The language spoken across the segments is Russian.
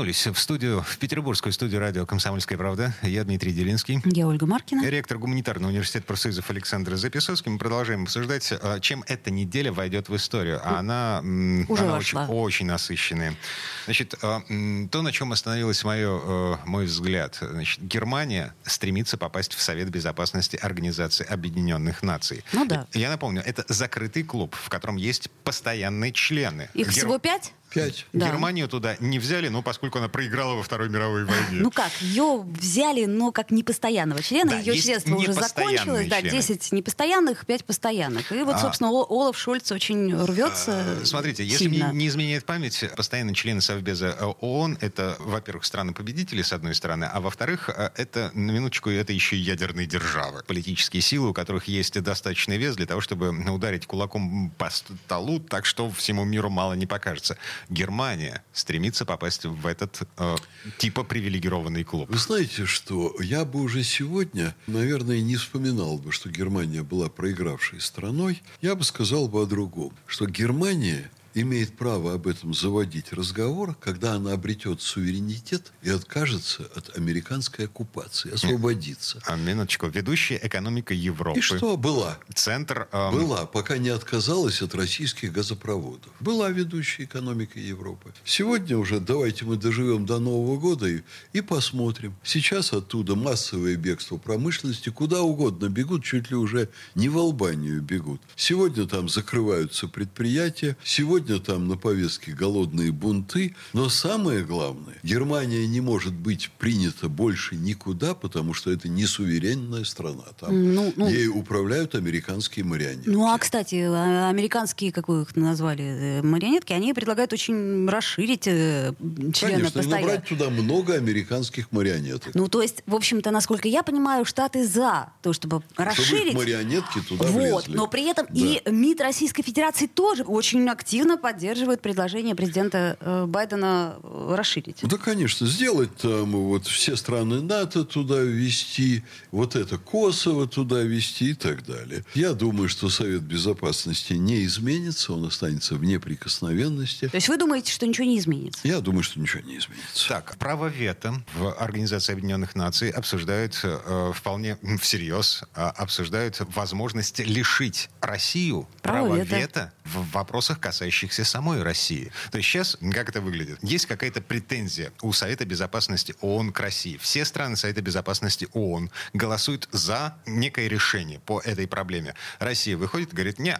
Вернулись в студию, в петербургскую студию радио «Комсомольская правда». Я Дмитрий Делинский. Я Ольга Маркина. Ректор гуманитарного университета профсоюзов Александр Записовский. Мы продолжаем обсуждать, а, чем эта неделя войдет в историю. А она, Уже она вошла. очень, очень насыщенная. Значит, а, то, на чем остановилась мое, э, мой взгляд. Значит, Германия стремится попасть в Совет Безопасности Организации Объединенных Наций. Ну да. Я напомню, это закрытый клуб, в котором есть постоянные члены. Их Гер- всего пять? Пять. Да. Германию туда не взяли, ну, поскольку она проиграла во Второй мировой войне. Ну как, ее взяли, но как непостоянного члена. Да, ее членство уже закончилось. Да, члены. 10 непостоянных, 5 постоянных. И вот, А. собственно, О- Олаф Шольц очень рвется Э, Смотрите, если сильно. мне не изменяет память, постоянные члены Совбеза э, ООН — это, во-первых, страны-победители, с одной стороны, а во-вторых, э, это, на минуточку, это еще и ядерные державы. Политические силы, у которых есть достаточный вес для того, чтобы ударить кулаком по столу так, что всему миру мало не покажется. Германия стремится попасть в этот э, типа привилегированный клуб. Вы знаете, что я бы уже сегодня, наверное, не вспоминал бы, что Германия была проигравшей страной. Я бы сказал бы о другом, что Германия имеет право об этом заводить разговор, когда она обретет суверенитет и откажется от американской оккупации, освободится. А, минуточку. Ведущая экономика Европы. И что была? Центр... эм, Была, пока не отказалась от российских газопроводов. Была ведущей экономика Европы. Сегодня уже давайте мы доживем до Нового года и, и посмотрим. Сейчас оттуда массовое бегство промышленности. Куда угодно бегут, чуть ли уже не в Албанию бегут. Сегодня там закрываются предприятия. Сегодня там на повестке голодные бунты. Но самое главное, Германия не может быть принята больше никуда, потому что это не суверенная страна. Там Ну, ну. Ей управляют американские марионетки. Ну, а, кстати, а- американские, как вы их назвали, э, марионетки, они предлагают очень расширить э, члены Конечно, постоянно. набрать туда много американских марионеток. Ну, то есть, в общем-то, насколько я понимаю, Штаты за то, чтобы Чтобы расширить. их марионетки туда Вот, влезли. но при этом Да. и МИД Российской Федерации тоже очень активно поддерживает предложение президента э, Байдена э, расширить. Да, конечно, сделать там вот все страны НАТО туда ввести, вот это Косово туда ввести и так далее. Я думаю, что Совет Безопасности не изменится, он останется в неприкосновенности. То есть вы думаете, что ничего не изменится? Я думаю, что ничего не изменится. Так, право вето в Организации Объединенных Наций обсуждают э, вполне всерьез, э, обсуждают возможность лишить Россию Право права вето. В вопросах, касающихся самой России. То есть сейчас, как это выглядит? Есть какая-то претензия у Совета Безопасности ООН к России. Все страны Совета Безопасности ООН голосуют за некое решение по этой проблеме. Россия выходит говорит, не,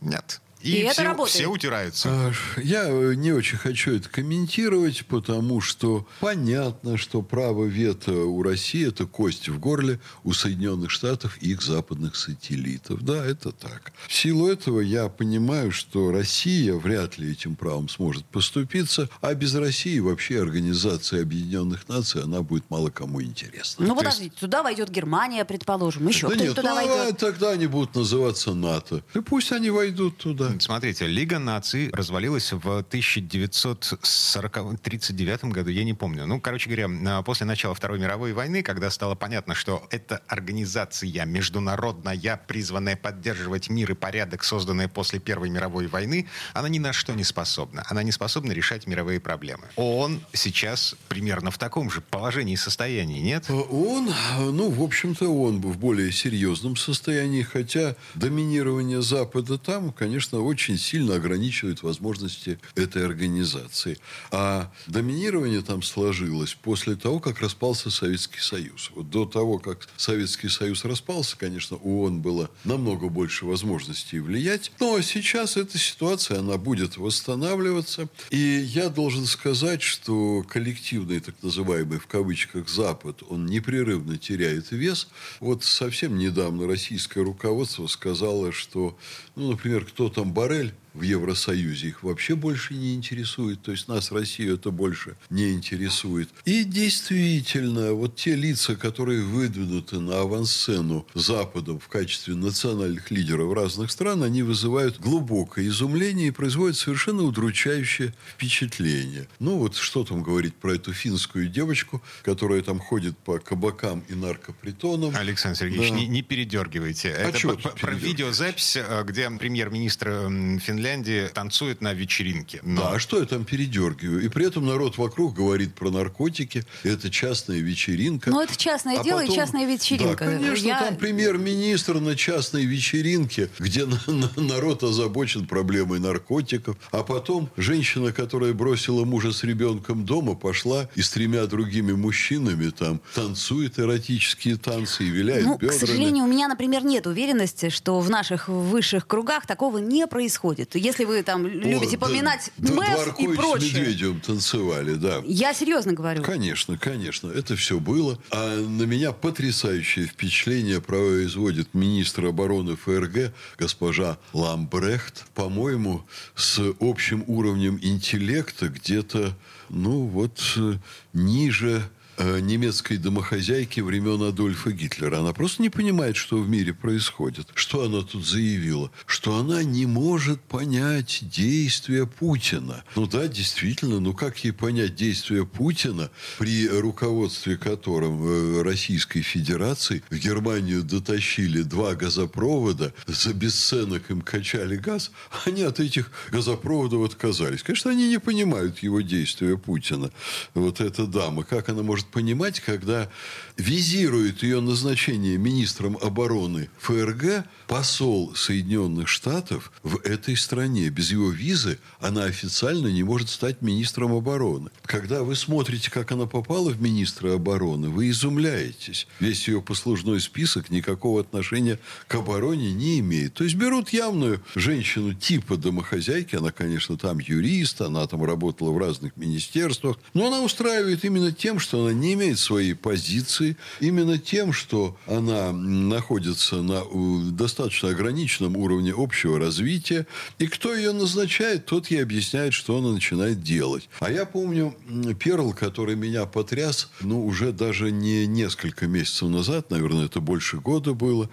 нет. И, И это все, работает. все утираются. Я э, не очень хочу это комментировать, потому что понятно, что право вето у России – это кость в горле у Соединенных Штатов и их западных сателлитов. Да, это так. В силу этого я понимаю, что Россия вряд ли этим правом сможет поступиться, а без России вообще Организация Объединенных Наций, она будет мало кому интересна. Ну, То есть- подождите, туда войдет Германия, предположим, еще Да кто-то нет, туда ну, а войдет. тогда они будут называться НАТО. И пусть они войдут туда. Смотрите, Лига наций развалилась в 1939 году, я не помню. Ну, короче говоря, а, после начала Второй мировой войны, когда стало понятно, что эта организация международная, призванная поддерживать мир и порядок, созданная после Первой мировой войны, она ни на что не способна. Она не способна решать мировые проблемы. ООН сейчас примерно в таком же положении и состоянии, нет? А Он, ну, в общем-то, он в более серьезном состоянии, хотя доминирование Запада там, конечно, очень сильно ограничивает возможности этой организации. А доминирование там сложилось после того, как распался Советский Союз. Вот до того, как Советский Союз распался, конечно, у ООН было намного больше возможностей влиять. Но сейчас эта ситуация, она будет восстанавливаться. И я должен сказать, что коллективный, так называемый в кавычках, Запад, он непрерывно теряет вес. Вот совсем недавно российское руководство сказало, что, ну, например, кто-то почем баррель, в Евросоюзе их вообще больше не интересует. То есть нас, Россию, это больше не интересует. И действительно, вот те лица, которые выдвинуты на авансцену Западом в качестве национальных лидеров разных стран, они вызывают глубокое изумление и производят совершенно удручающее впечатление. Ну вот что там говорить про эту финскую девочку, которая там ходит по кабакам и наркопритонам. Александр Сергеевич, да. не, не передергивайте. А это про, про видеозапись, э, где премьер-министр Финляндии Финляндии танцует на вечеринке. Но... Да, а что я там передергиваю? И при этом народ вокруг говорит про наркотики. Это частная вечеринка. Ну, это частное а дело потом... и частная вечеринка. Да, конечно, я... там премьер-министр на частной вечеринке, где на, на, народ озабочен проблемой наркотиков. А потом женщина, которая бросила мужа с ребенком дома, пошла и с тремя другими мужчинами там танцует эротические танцы и виляет ну, бедрами. К сожалению, у меня, например, нет уверенности, что в наших высших кругах такого не происходит если вы там любите О, поминать да, МЭФ и прочее. с Медведевым танцевали, да. Я серьезно говорю. Конечно, конечно, это все было. А на меня потрясающее впечатление производит министр обороны ФРГ госпожа Ламбрехт. По-моему, с общим уровнем интеллекта где-то, ну вот, э, ниже немецкой домохозяйки времен Адольфа Гитлера. Она просто не понимает, что в мире происходит. Что она тут заявила? Что она не может понять действия Путина. Ну да, действительно, ну как ей понять действия Путина, при руководстве которым э, Российской Федерации в Германию дотащили два газопровода, за бесценок им качали газ, они от этих газопроводов отказались. Конечно, они не понимают его действия Путина. Вот эта дама, как она может понимать, когда визирует ее назначение министром обороны ФРГ посол Соединенных Штатов в этой стране. Без его визы она официально не может стать министром обороны. Когда вы смотрите, как она попала в министра обороны, вы изумляетесь. Весь ее послужной список никакого отношения к обороне не имеет. То есть берут явную женщину типа домохозяйки, она, конечно, там юрист, она там работала в разных министерствах, но она устраивает именно тем, что она не имеет своей позиции, именно тем, что она находится на достаточно ограниченном уровне общего развития, и кто ее назначает, тот ей объясняет, что она начинает делать. А я помню Перл, который меня потряс, ну, уже даже не несколько месяцев назад, наверное, это больше года было,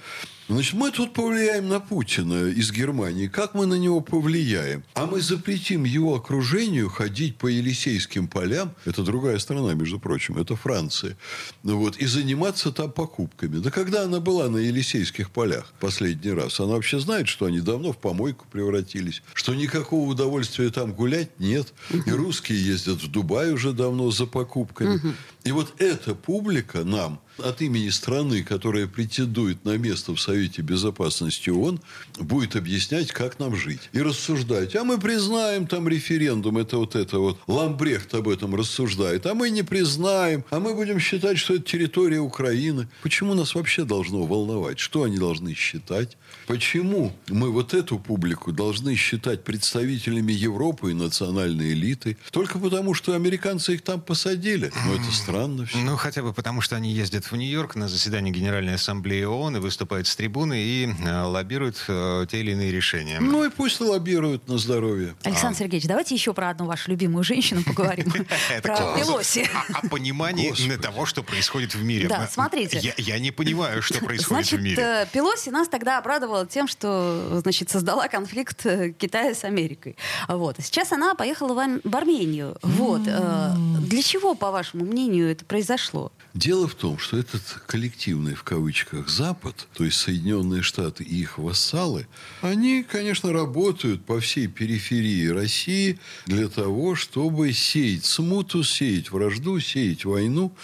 Значит, мы тут повлияем на Путина из Германии. Как мы на него повлияем? А мы запретим его окружению ходить по Елисейским полям. Это другая страна, между прочим. Это Франция. Вот, и заниматься там покупками. Да когда она была на Елисейских полях последний раз? Она вообще знает, что они давно в помойку превратились. Что никакого удовольствия там гулять нет. И русские ездят в Дубай уже давно за покупками. И вот эта публика нам от имени страны, которая претендует на место в Совете Безопасности ООН, будет объяснять, как нам жить. И рассуждать. А мы признаем там референдум. Это вот это вот. Ламбрехт об этом рассуждает. А мы не признаем. А мы будем считать, что это территория Украины. Почему нас вообще должно волновать? Что они должны считать? Почему мы вот эту публику должны считать представителями Европы и национальной элиты? Только потому, что американцы их там посадили. Ну, это странно все. Ну, хотя бы потому, что они ездят в Нью-Йорк на заседание Генеральной Ассамблеи ООН и выступают с трибуны и э, лоббируют э, те или иные решения. Ну и пусть лоббируют на здоровье. Александр а... Сергеевич, давайте еще про одну вашу любимую женщину поговорим. Про Пелоси. О понимании того, что происходит в мире. Да, смотрите. Я не понимаю, что происходит в мире. Значит, Пелоси нас тогда обрадовала тем, что значит, создала конфликт э, Китая с Америкой. Вот. Сейчас она поехала в Армению. Вот. Для чего, по вашему мнению, это произошло? Дело в том, что этот коллективный, в кавычках, Запад, то есть Соединенные Штаты и их вассалы, они, конечно, работают по всей периферии России для того, чтобы сеять смуту, сеять вражду, сеять войну.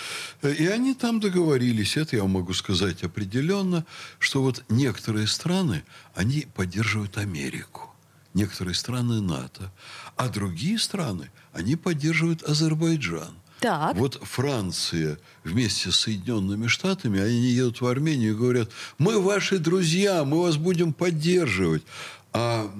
И они там договорились, это я могу сказать определенно, что вот некоторые страны, они поддерживают Америку некоторые страны НАТО, а другие страны, они поддерживают Азербайджан. Так. Вот Франция вместе с Соединенными Штатами, они едут в Армению и говорят, мы ваши друзья, мы вас будем поддерживать. А,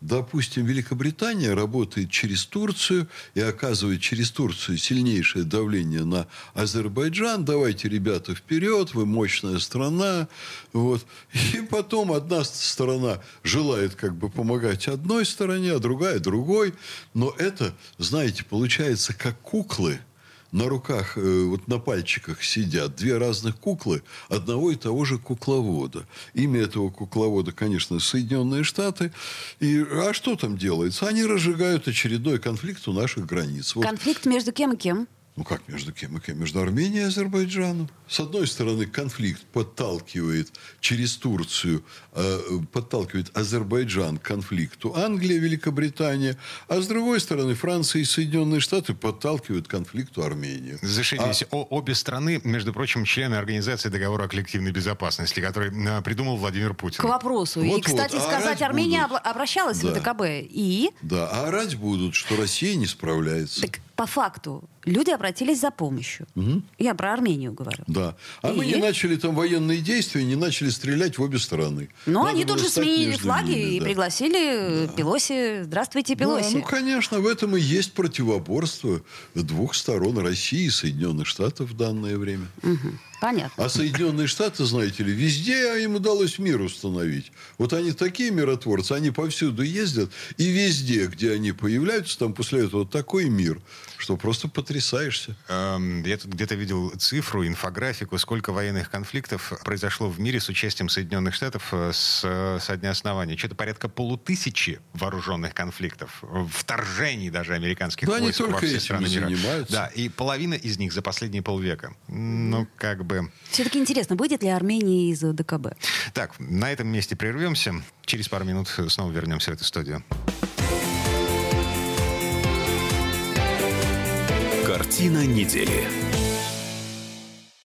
допустим, Великобритания работает через Турцию и оказывает через Турцию сильнейшее давление на Азербайджан. Давайте, ребята, вперед, вы мощная страна. Вот. И потом одна сторона желает как бы помогать одной стороне, а другая другой. Но это, знаете, получается как куклы – на руках, э, вот на пальчиках сидят две разных куклы одного и того же кукловода. Имя этого кукловода, конечно, Соединенные Штаты. И, а что там делается? Они разжигают очередной конфликт у наших границ. Вот. Конфликт между кем и кем? Ну как между кем и кем? Между Арменией и Азербайджаном. С одной стороны, конфликт подталкивает через Турцию, э, подталкивает Азербайджан к конфликту Англия, Великобритания, а с другой стороны, Франция и Соединенные Штаты подталкивают к конфликту Армению. Зашибись. А... обе страны, между прочим, члены Организации договора о коллективной безопасности, который э, придумал Владимир Путин. К вопросу. Вот, и, кстати, вот. сказать, Армения будут. обращалась да. в ДКБ. И? Да, а орать будут, что Россия не справляется. Так по факту люди обратились за помощью. Угу. Я про Армению говорю. Да. А и... мы не начали там военные действия, не начали стрелять в обе стороны. Но Надо они тут же сменили флаги ними, и да. пригласили да. Пелоси. Здравствуйте, Пелоси. Да, ну, конечно, в этом и есть противоборство двух сторон России и Соединенных Штатов в данное время. Угу. Понятно. А Соединенные Штаты, знаете ли, везде им удалось мир установить. Вот они такие миротворцы, они повсюду ездят, и везде, где они появляются, там после этого такой мир, что просто потрясаешься. Эм, я тут где-то видел цифру, инфографику, сколько военных конфликтов произошло в мире с участием Соединенных Штатов э, с, со дня основания. Что-то порядка полутысячи вооруженных конфликтов, вторжений даже американских да, войск они только во все страны мира. занимаются. Да, и половина из них за последние полвека. Ну, как бы... Все-таки интересно, выйдет ли Армения из ДКБ? Так, на этом месте прервемся. Через пару минут снова вернемся в эту студию. Картина недели.